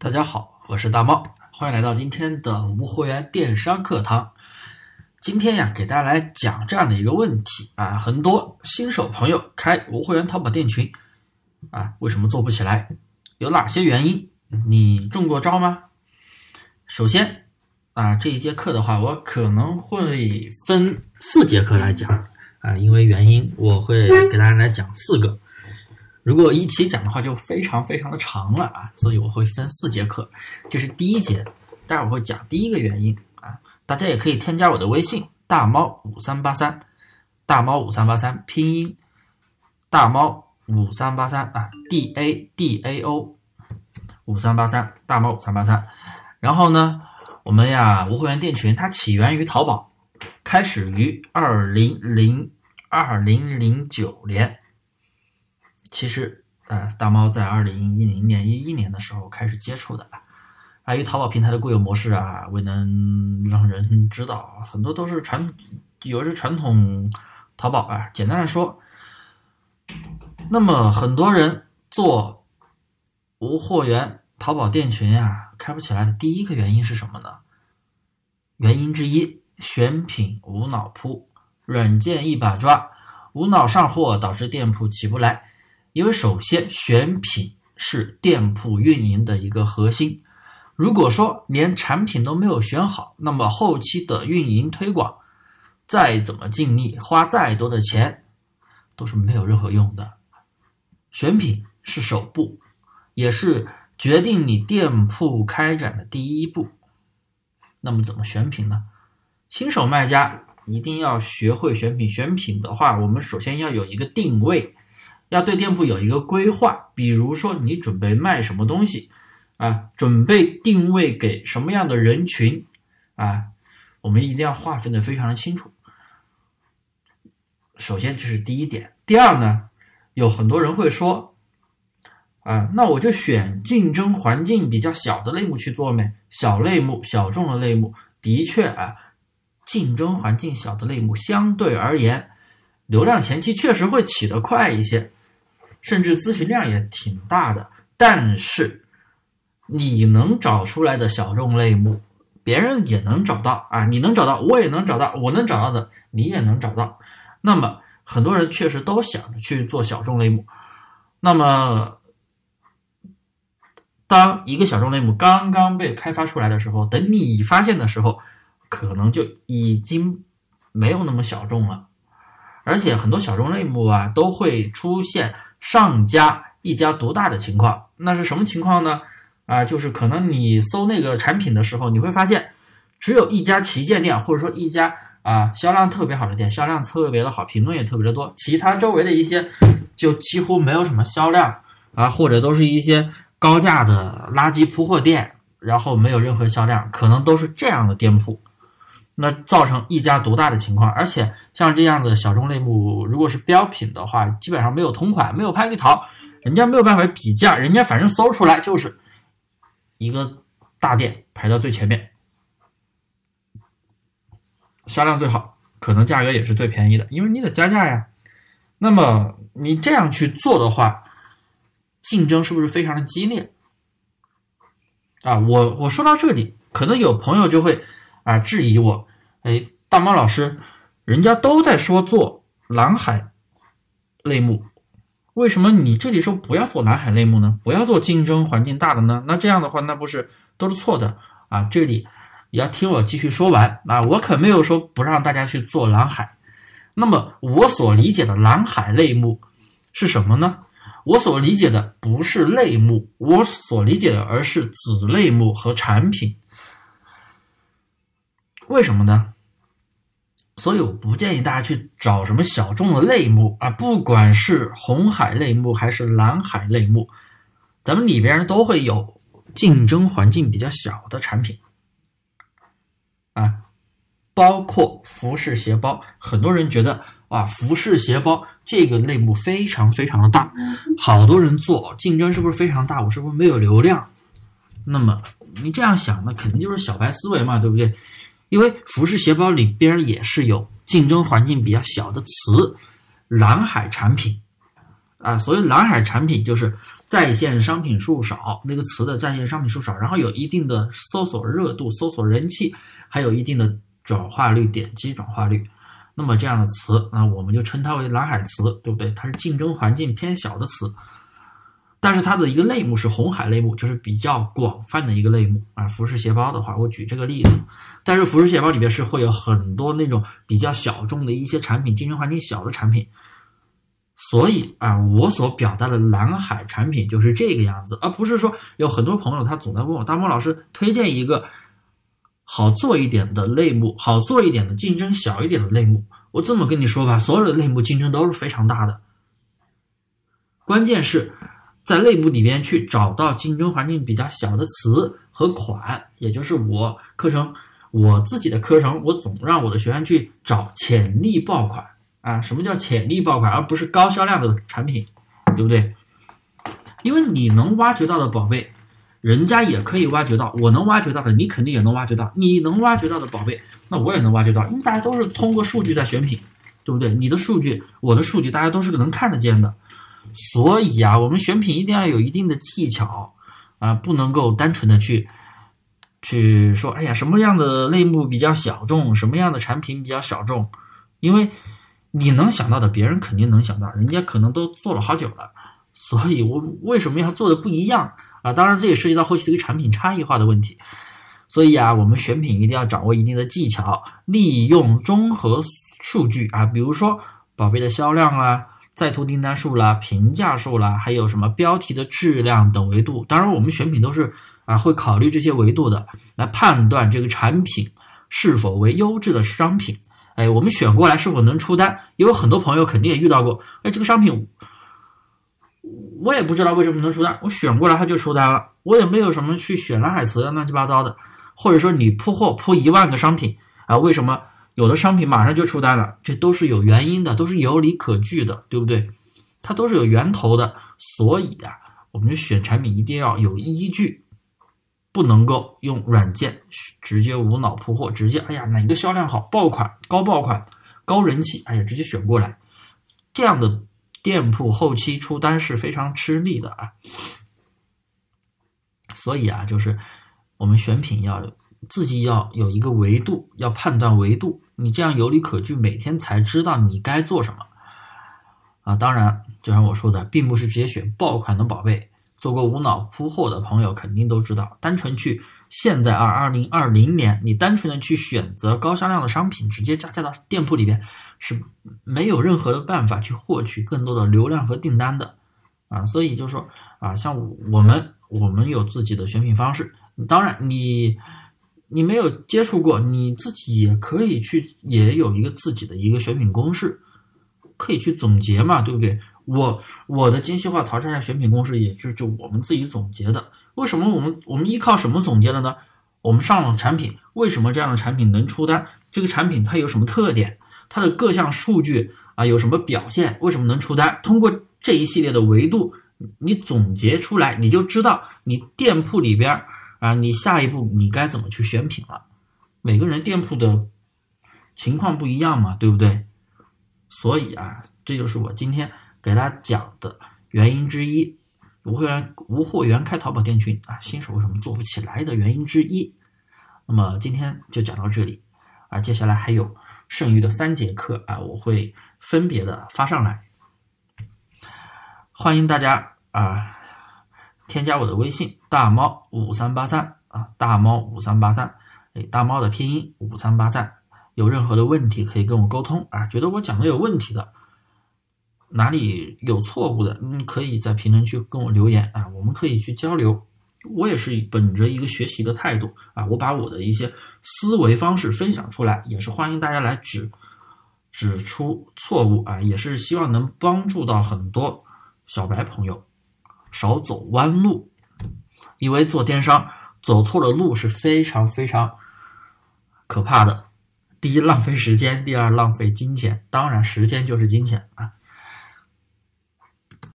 大家好，我是大猫，欢迎来到今天的无货源电商课堂。今天呀，给大家来讲这样的一个问题啊，很多新手朋友开无货源淘宝店群啊，为什么做不起来？有哪些原因？你中过招吗？首先啊，这一节课的话，我可能会分四节课来讲啊，因为原因，我会给大家来讲四个。如果一起讲的话，就非常非常的长了啊，所以我会分四节课。这是第一节，待会儿会讲第一个原因啊。大家也可以添加我的微信大猫五三八三，大猫五三八三拼音大猫五三八三啊，D A D A O 五三八三大猫五三八三。然后呢，我们呀无会员店群它起源于淘宝，开始于二零零二零零九年。其实，呃，大猫在二零一零年、一一年的时候开始接触的，碍于淘宝平台的固有模式啊，未能让人知道，很多都是传，有着传统淘宝啊。简单来说，那么很多人做无货源淘宝店群呀，开不起来的第一个原因是什么呢？原因之一，选品无脑铺，软件一把抓，无脑上货导致店铺起不来。因为首先选品是店铺运营的一个核心，如果说连产品都没有选好，那么后期的运营推广再怎么尽力，花再多的钱都是没有任何用的。选品是首步，也是决定你店铺开展的第一步。那么怎么选品呢？新手卖家一定要学会选品。选品的话，我们首先要有一个定位。要对店铺有一个规划，比如说你准备卖什么东西，啊，准备定位给什么样的人群，啊，我们一定要划分的非常的清楚。首先这是第一点，第二呢，有很多人会说，啊，那我就选竞争环境比较小的类目去做呗，小类目、小众的类目，的确啊，竞争环境小的类目相对而言，流量前期确实会起得快一些。甚至咨询量也挺大的，但是你能找出来的小众类目，别人也能找到啊！你能找到，我也能找到，我能找到的，你也能找到。那么很多人确实都想着去做小众类目。那么，当一个小众类目刚刚被开发出来的时候，等你发现的时候，可能就已经没有那么小众了。而且很多小众类目啊，都会出现。上家一家独大的情况，那是什么情况呢？啊，就是可能你搜那个产品的时候，你会发现只有一家旗舰店，或者说一家啊销量特别好的店，销量特别的好，评论也特别的多，其他周围的一些就几乎没有什么销量啊，或者都是一些高价的垃圾铺货店，然后没有任何销量，可能都是这样的店铺。那造成一家独大的情况，而且像这样的小众类目，如果是标品的话，基本上没有同款，没有拍立淘，人家没有办法比价，人家反正搜出来就是一个大店排到最前面，销量最好，可能价格也是最便宜的，因为你得加价呀。那么你这样去做的话，竞争是不是非常的激烈？啊，我我说到这里，可能有朋友就会。啊，质疑我，哎，大猫老师，人家都在说做蓝海类目，为什么你这里说不要做蓝海类目呢？不要做竞争环境大的呢？那这样的话，那不是都是错的啊？这里也要听我继续说完啊！我可没有说不让大家去做蓝海。那么我所理解的蓝海类目是什么呢？我所理解的不是类目，我所理解的而是子类目和产品。为什么呢？所以我不建议大家去找什么小众的类目啊，不管是红海类目还是蓝海类目，咱们里边都会有竞争环境比较小的产品啊，包括服饰鞋包。很多人觉得啊，服饰鞋包这个类目非常非常的大，好多人做，竞争是不是非常大？我是不是没有流量？那么你这样想，那肯定就是小白思维嘛，对不对？因为服饰鞋包里边也是有竞争环境比较小的词，蓝海产品，啊，所谓蓝海产品就是在线商品数少，那个词的在线商品数少，然后有一定的搜索热度、搜索人气，还有一定的转化率、点击转化率。那么这样的词，那我们就称它为蓝海词，对不对？它是竞争环境偏小的词，但是它的一个类目是红海类目，就是比较广泛的一个类目啊。服饰鞋包的话，我举这个例子，但是服饰鞋包里面是会有很多那种比较小众的一些产品，竞争环境小的产品。所以啊，我所表达的蓝海产品就是这个样子，而不是说有很多朋友他总在问我大猫老师推荐一个好做一点的类目，好做一点的竞争小一点的类目。我这么跟你说吧，所有的类目竞争都是非常大的，关键是在类目里边去找到竞争环境比较小的词和款，也就是我课程我自己的课程，我总让我的学员去找潜力爆款。啊，什么叫潜力爆款，而不是高销量的产品，对不对？因为你能挖掘到的宝贝，人家也可以挖掘到；我能挖掘到的，你肯定也能挖掘到。你能挖掘到的宝贝，那我也能挖掘到，因为大家都是通过数据在选品，对不对？你的数据，我的数据，大家都是能看得见的。所以啊，我们选品一定要有一定的技巧啊，不能够单纯的去去说，哎呀，什么样的类目比较小众，什么样的产品比较小众，因为。你能想到的，别人肯定能想到，人家可能都做了好久了，所以我为什么要做的不一样啊？当然，这也涉及到后期的一个产品差异化的问题。所以啊，我们选品一定要掌握一定的技巧，利用综合数据啊，比如说宝贝的销量啊、在途订单数啦、评价数啦，还有什么标题的质量等维度。当然，我们选品都是啊会考虑这些维度的，来判断这个产品是否为优质的商品。哎，我们选过来是否能出单？也有很多朋友肯定也遇到过。哎，这个商品我也不知道为什么能出单，我选过来它就出单了，我也没有什么去选蓝海词乱七八糟的。或者说你铺货铺一万个商品啊，为什么有的商品马上就出单了？这都是有原因的，都是有理可据的，对不对？它都是有源头的。所以啊，我们选产品一定要有依据。不能够用软件直接无脑铺货，直接哎呀哪个销量好爆款高爆款高人气，哎呀直接选过来，这样的店铺后期出单是非常吃力的啊。所以啊，就是我们选品要自己要有一个维度，要判断维度，你这样有理可据，每天才知道你该做什么啊。当然，就像我说的，并不是直接选爆款的宝贝。做过无脑铺货的朋友肯定都知道，单纯去现在二二零二零年，你单纯的去选择高销量的商品，直接加价到店铺里边，是没有任何的办法去获取更多的流量和订单的，啊，所以就是说啊，像我们我们有自己的选品方式，当然你你没有接触过，你自己也可以去也有一个自己的一个选品公式，可以去总结嘛，对不对？我我的精细化淘汰下选品公式，也就就我们自己总结的。为什么我们我们依靠什么总结的呢？我们上了产品，为什么这样的产品能出单？这个产品它有什么特点？它的各项数据啊有什么表现？为什么能出单？通过这一系列的维度，你总结出来，你就知道你店铺里边啊，你下一步你该怎么去选品了。每个人店铺的情况不一样嘛，对不对？所以啊，这就是我今天。给大家讲的原因之一，无会员无货源开淘宝店群啊，新手为什么做不起来的原因之一。那么今天就讲到这里啊，接下来还有剩余的三节课啊，我会分别的发上来。欢迎大家啊，添加我的微信大猫五三八三啊，大猫五三八三，哎，大猫的拼音五三八三，有任何的问题可以跟我沟通啊，觉得我讲的有问题的。哪里有错误的，你可以在评论区跟我留言啊，我们可以去交流。我也是本着一个学习的态度啊，我把我的一些思维方式分享出来，也是欢迎大家来指指出错误啊，也是希望能帮助到很多小白朋友少走弯路。因为做电商走错了路是非常非常可怕的。第一，浪费时间；第二，浪费金钱。当然，时间就是金钱啊。